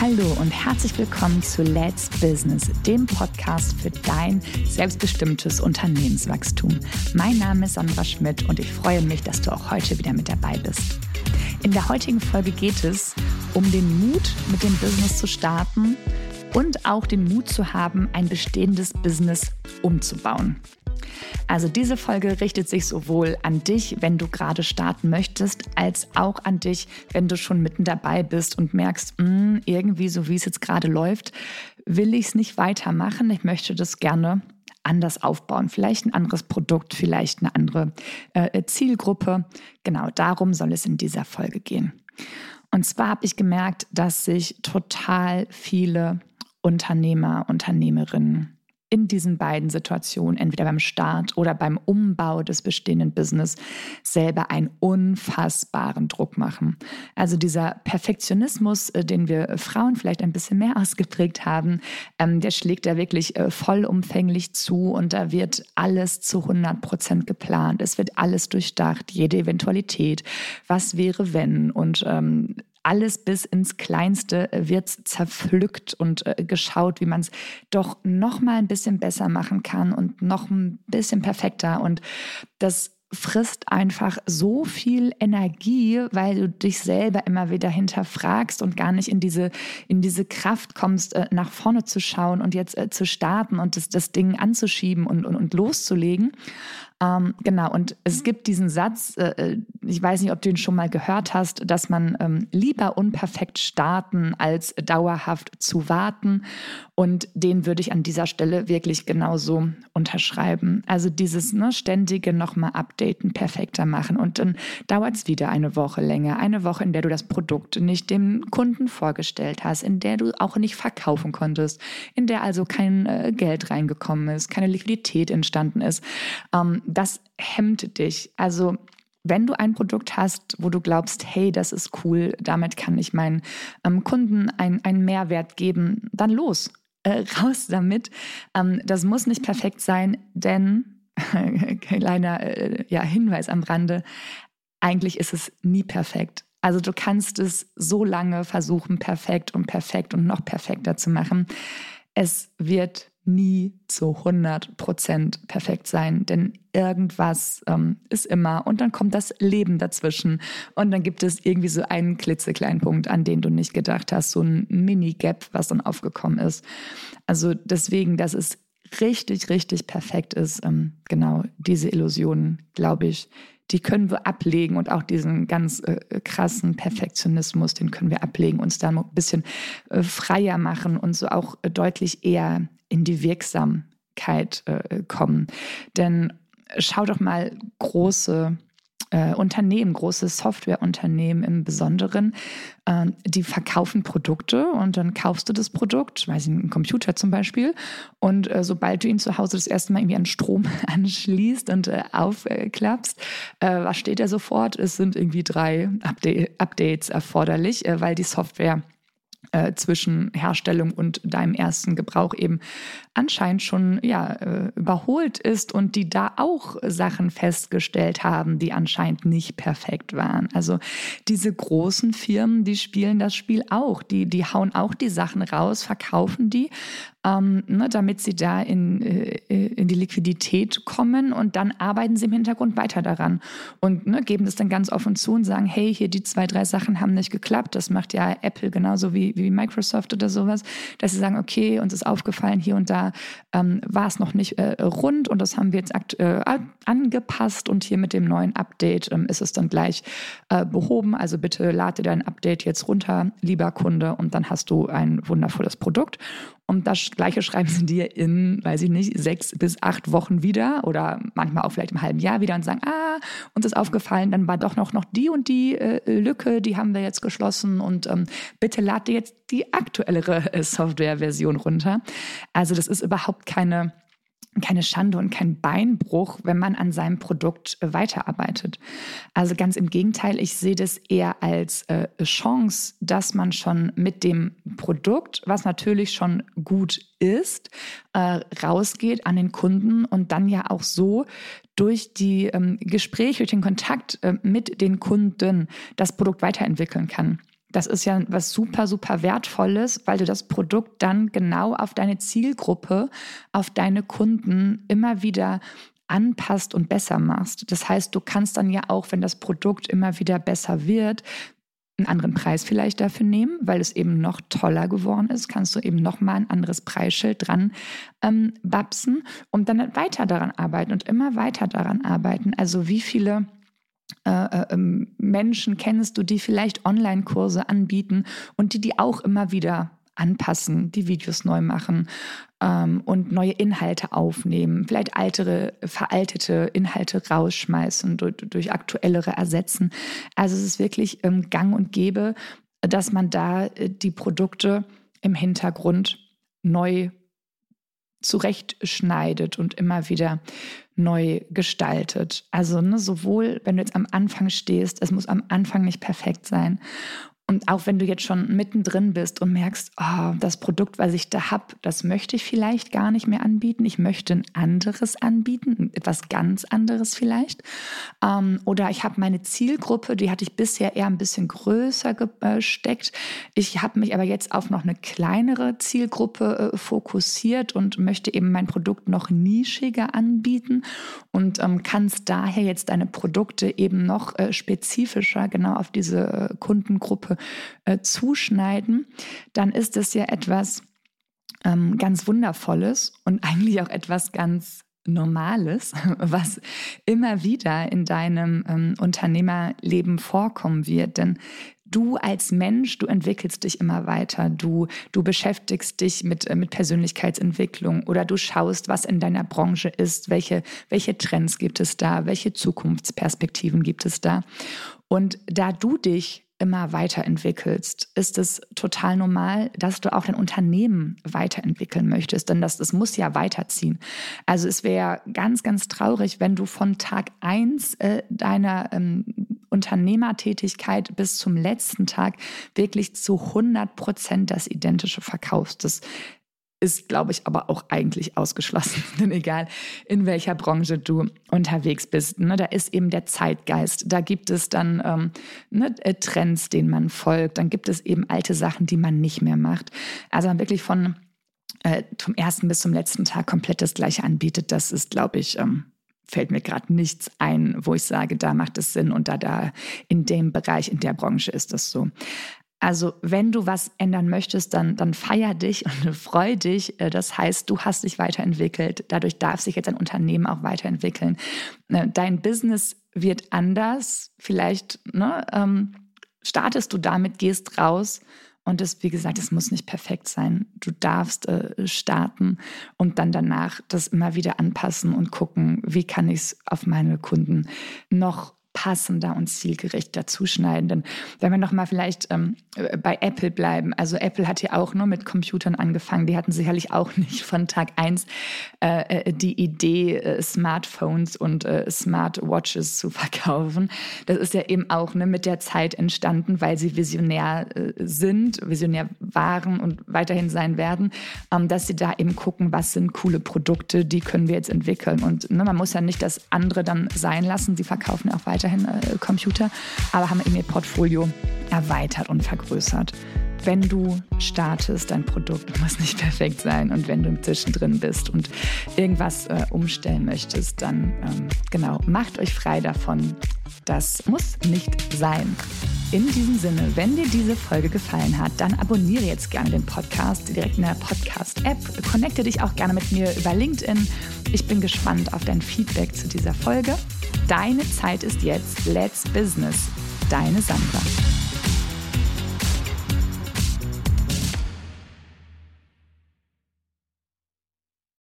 Hallo und herzlich willkommen zu Let's Business, dem Podcast für dein selbstbestimmtes Unternehmenswachstum. Mein Name ist Sandra Schmidt und ich freue mich, dass du auch heute wieder mit dabei bist. In der heutigen Folge geht es um den Mut, mit dem Business zu starten und auch den Mut zu haben, ein bestehendes Business umzubauen. Also diese Folge richtet sich sowohl an dich, wenn du gerade starten möchtest, als auch an dich, wenn du schon mitten dabei bist und merkst, mh, hm, irgendwie so wie es jetzt gerade läuft, will ich es nicht weitermachen. Ich möchte das gerne anders aufbauen. Vielleicht ein anderes Produkt, vielleicht eine andere äh, Zielgruppe. Genau darum soll es in dieser Folge gehen. Und zwar habe ich gemerkt, dass sich total viele Unternehmer, Unternehmerinnen in diesen beiden Situationen, entweder beim Start oder beim Umbau des bestehenden Business, selber einen unfassbaren Druck machen. Also dieser Perfektionismus, äh, den wir Frauen vielleicht ein bisschen mehr ausgeprägt haben, ähm, der schlägt da wirklich äh, vollumfänglich zu und da wird alles zu 100 Prozent geplant. Es wird alles durchdacht, jede Eventualität. Was wäre, wenn? Und ähm, alles bis ins Kleinste wird zerpflückt und äh, geschaut, wie man es doch noch mal ein bisschen besser machen kann und noch ein bisschen perfekter. Und das frisst einfach so viel Energie, weil du dich selber immer wieder hinterfragst und gar nicht in diese, in diese Kraft kommst, äh, nach vorne zu schauen und jetzt äh, zu starten und das, das Ding anzuschieben und, und, und loszulegen. Ähm, genau, und es gibt diesen Satz, äh, äh, ich weiß nicht, ob du ihn schon mal gehört hast, dass man ähm, lieber unperfekt starten, als dauerhaft zu warten. Und den würde ich an dieser Stelle wirklich genauso unterschreiben. Also dieses ne, ständige nochmal updaten, perfekter machen. Und dann dauert es wieder eine Woche länger. Eine Woche, in der du das Produkt nicht dem Kunden vorgestellt hast, in der du auch nicht verkaufen konntest, in der also kein äh, Geld reingekommen ist, keine Liquidität entstanden ist. Ähm, das hemmt dich. Also wenn du ein Produkt hast, wo du glaubst, hey, das ist cool, damit kann ich meinen ähm, Kunden einen Mehrwert geben, dann los, äh, raus damit. Ähm, das muss nicht perfekt sein, denn, kleiner äh, ja, Hinweis am Rande, eigentlich ist es nie perfekt. Also du kannst es so lange versuchen, perfekt und perfekt und noch perfekter zu machen. Es wird nie zu 100 Prozent perfekt sein, denn irgendwas ähm, ist immer und dann kommt das Leben dazwischen und dann gibt es irgendwie so einen klitzekleinen Punkt, an den du nicht gedacht hast, so ein Mini-Gap, was dann aufgekommen ist. Also deswegen, dass es richtig, richtig perfekt ist, ähm, genau diese Illusionen, glaube ich, die können wir ablegen und auch diesen ganz äh, krassen Perfektionismus, den können wir ablegen, uns da ein bisschen äh, freier machen und so auch äh, deutlich eher in die Wirksamkeit äh, kommen. Denn schau doch mal große äh, Unternehmen, große Softwareunternehmen im Besonderen, äh, die verkaufen Produkte und dann kaufst du das Produkt, weiß ich, einen Computer zum Beispiel, und äh, sobald du ihn zu Hause das erste Mal irgendwie an Strom anschließt und äh, aufklappst, äh, was steht da sofort? Es sind irgendwie drei Update Updates erforderlich, äh, weil die Software äh, zwischen Herstellung und deinem ersten Gebrauch eben anscheinend schon ja, äh, überholt ist und die da auch Sachen festgestellt haben, die anscheinend nicht perfekt waren. Also diese großen Firmen, die spielen das Spiel auch, die, die hauen auch die Sachen raus, verkaufen die ähm, ne, damit sie da in, äh, in die Liquidität kommen und dann arbeiten sie im Hintergrund weiter daran und ne, geben das dann ganz offen zu und sagen, hey, hier die zwei, drei Sachen haben nicht geklappt. Das macht ja Apple genauso wie, wie Microsoft oder sowas, dass sie sagen, okay, uns ist aufgefallen, hier und da ähm, war es noch nicht äh, rund und das haben wir jetzt äh, angepasst und hier mit dem neuen Update ähm, ist es dann gleich äh, behoben. Also bitte lade dein Update jetzt runter, lieber Kunde, und dann hast du ein wundervolles Produkt. Und das Gleiche schreiben sie dir in, weiß ich nicht, sechs bis acht Wochen wieder oder manchmal auch vielleicht im halben Jahr wieder und sagen, ah, uns ist aufgefallen, dann war doch noch, noch die und die äh, Lücke, die haben wir jetzt geschlossen und ähm, bitte lad dir jetzt die aktuellere äh, Softwareversion runter. Also das ist überhaupt keine keine Schande und kein Beinbruch, wenn man an seinem Produkt äh, weiterarbeitet. Also ganz im Gegenteil, ich sehe das eher als äh, Chance, dass man schon mit dem Produkt, was natürlich schon gut ist, äh, rausgeht an den Kunden und dann ja auch so durch die ähm, Gespräche, durch den Kontakt äh, mit den Kunden das Produkt weiterentwickeln kann. Das ist ja was super, super wertvolles, weil du das Produkt dann genau auf deine Zielgruppe, auf deine Kunden immer wieder anpasst und besser machst. Das heißt, du kannst dann ja auch, wenn das Produkt immer wieder besser wird, einen anderen Preis vielleicht dafür nehmen, weil es eben noch toller geworden ist, kannst du eben noch mal ein anderes Preisschild dran ähm, babsen und dann weiter daran arbeiten und immer weiter daran arbeiten. Also wie viele äh, äh, ähm, Menschen kennst du, die vielleicht Online-Kurse anbieten und die die auch immer wieder anpassen, die Videos neu machen ähm, und neue Inhalte aufnehmen, vielleicht altere, veraltete Inhalte rausschmeißen, durch, durch aktuellere ersetzen. Also es ist wirklich ähm, gang und gäbe, dass man da äh, die Produkte im Hintergrund neu zurechtschneidet und immer wieder neu gestaltet. Also ne, sowohl, wenn du jetzt am Anfang stehst, es muss am Anfang nicht perfekt sein. Und auch wenn du jetzt schon mittendrin bist und merkst, oh, das Produkt, was ich da habe, das möchte ich vielleicht gar nicht mehr anbieten. Ich möchte ein anderes anbieten, etwas ganz anderes vielleicht. Ähm, oder ich habe meine Zielgruppe, die hatte ich bisher eher ein bisschen größer gesteckt. Ich habe mich aber jetzt auf noch eine kleinere Zielgruppe äh, fokussiert und möchte eben mein Produkt noch nischiger anbieten und ähm, kannst daher jetzt deine Produkte eben noch äh, spezifischer genau auf diese äh, Kundengruppe äh, zuschneiden, dann ist es ja etwas ähm, ganz Wundervolles und eigentlich auch etwas ganz Normales, was immer wieder in deinem ähm, Unternehmerleben vorkommen wird. Denn du als Mensch, du entwickelst dich immer weiter, du, du beschäftigst dich mit, äh, mit Persönlichkeitsentwicklung oder du schaust, was in deiner Branche ist, welche, welche Trends gibt es da, welche Zukunftsperspektiven gibt es da. Und da du dich immer weiterentwickelst, ist es total normal, dass du auch dein Unternehmen weiterentwickeln möchtest, denn das, das muss ja weiterziehen. Also es wäre ganz, ganz traurig, wenn du von Tag eins äh, deiner ähm, Unternehmertätigkeit bis zum letzten Tag wirklich zu 100 Prozent das Identische verkaufst. Das ist, glaube ich, aber auch eigentlich ausgeschlossen. Denn egal, in welcher Branche du unterwegs bist, ne, da ist eben der Zeitgeist. Da gibt es dann ähm, ne, äh, Trends, denen man folgt. Dann gibt es eben alte Sachen, die man nicht mehr macht. Also wirklich von äh, vom ersten bis zum letzten Tag komplett das Gleiche anbietet. Das ist, glaube ich, ähm, fällt mir gerade nichts ein, wo ich sage, da macht es Sinn und da, da in dem Bereich, in der Branche ist das so. Also wenn du was ändern möchtest, dann, dann feier dich und freu dich. Äh, das heißt, du hast dich weiterentwickelt. Dadurch darf sich jetzt ein Unternehmen auch weiterentwickeln. Äh, dein Business wird anders. Vielleicht ne, ähm, startest du damit, gehst raus. Und das, wie gesagt, es muss nicht perfekt sein. Du darfst äh, starten und dann danach das immer wieder anpassen und gucken, wie kann ich es auf meine Kunden noch passender und zielgerichter zuschneiden. Denn wenn wir nochmal vielleicht ähm, bei Apple bleiben, also Apple hat ja auch nur mit Computern angefangen. Die hatten sicherlich auch nicht von Tag eins äh, äh die Idee, äh, Smartphones und äh, Smartwatches zu verkaufen. Das ist ja eben auch ne, mit der Zeit entstanden, weil sie visionär äh, sind, visionär waren und weiterhin sein werden, ähm, dass sie da eben gucken, was sind coole Produkte, die können wir jetzt entwickeln. Und ne, man muss ja nicht das andere dann sein lassen. Sie verkaufen auch weiter weiterhin äh, Computer, aber haben eben ihr Portfolio erweitert und vergrößert. Wenn du startest, dein Produkt muss nicht perfekt sein und wenn du zwischendrin bist und irgendwas äh, umstellen möchtest, dann ähm, genau, macht euch frei davon. Das muss nicht sein. In diesem Sinne, wenn dir diese Folge gefallen hat, dann abonniere jetzt gerne den Podcast direkt in der Podcast-App. Connecte dich auch gerne mit mir über LinkedIn. Ich bin gespannt auf dein Feedback zu dieser Folge. Deine Zeit ist jetzt. Let's Business. Deine Sandra.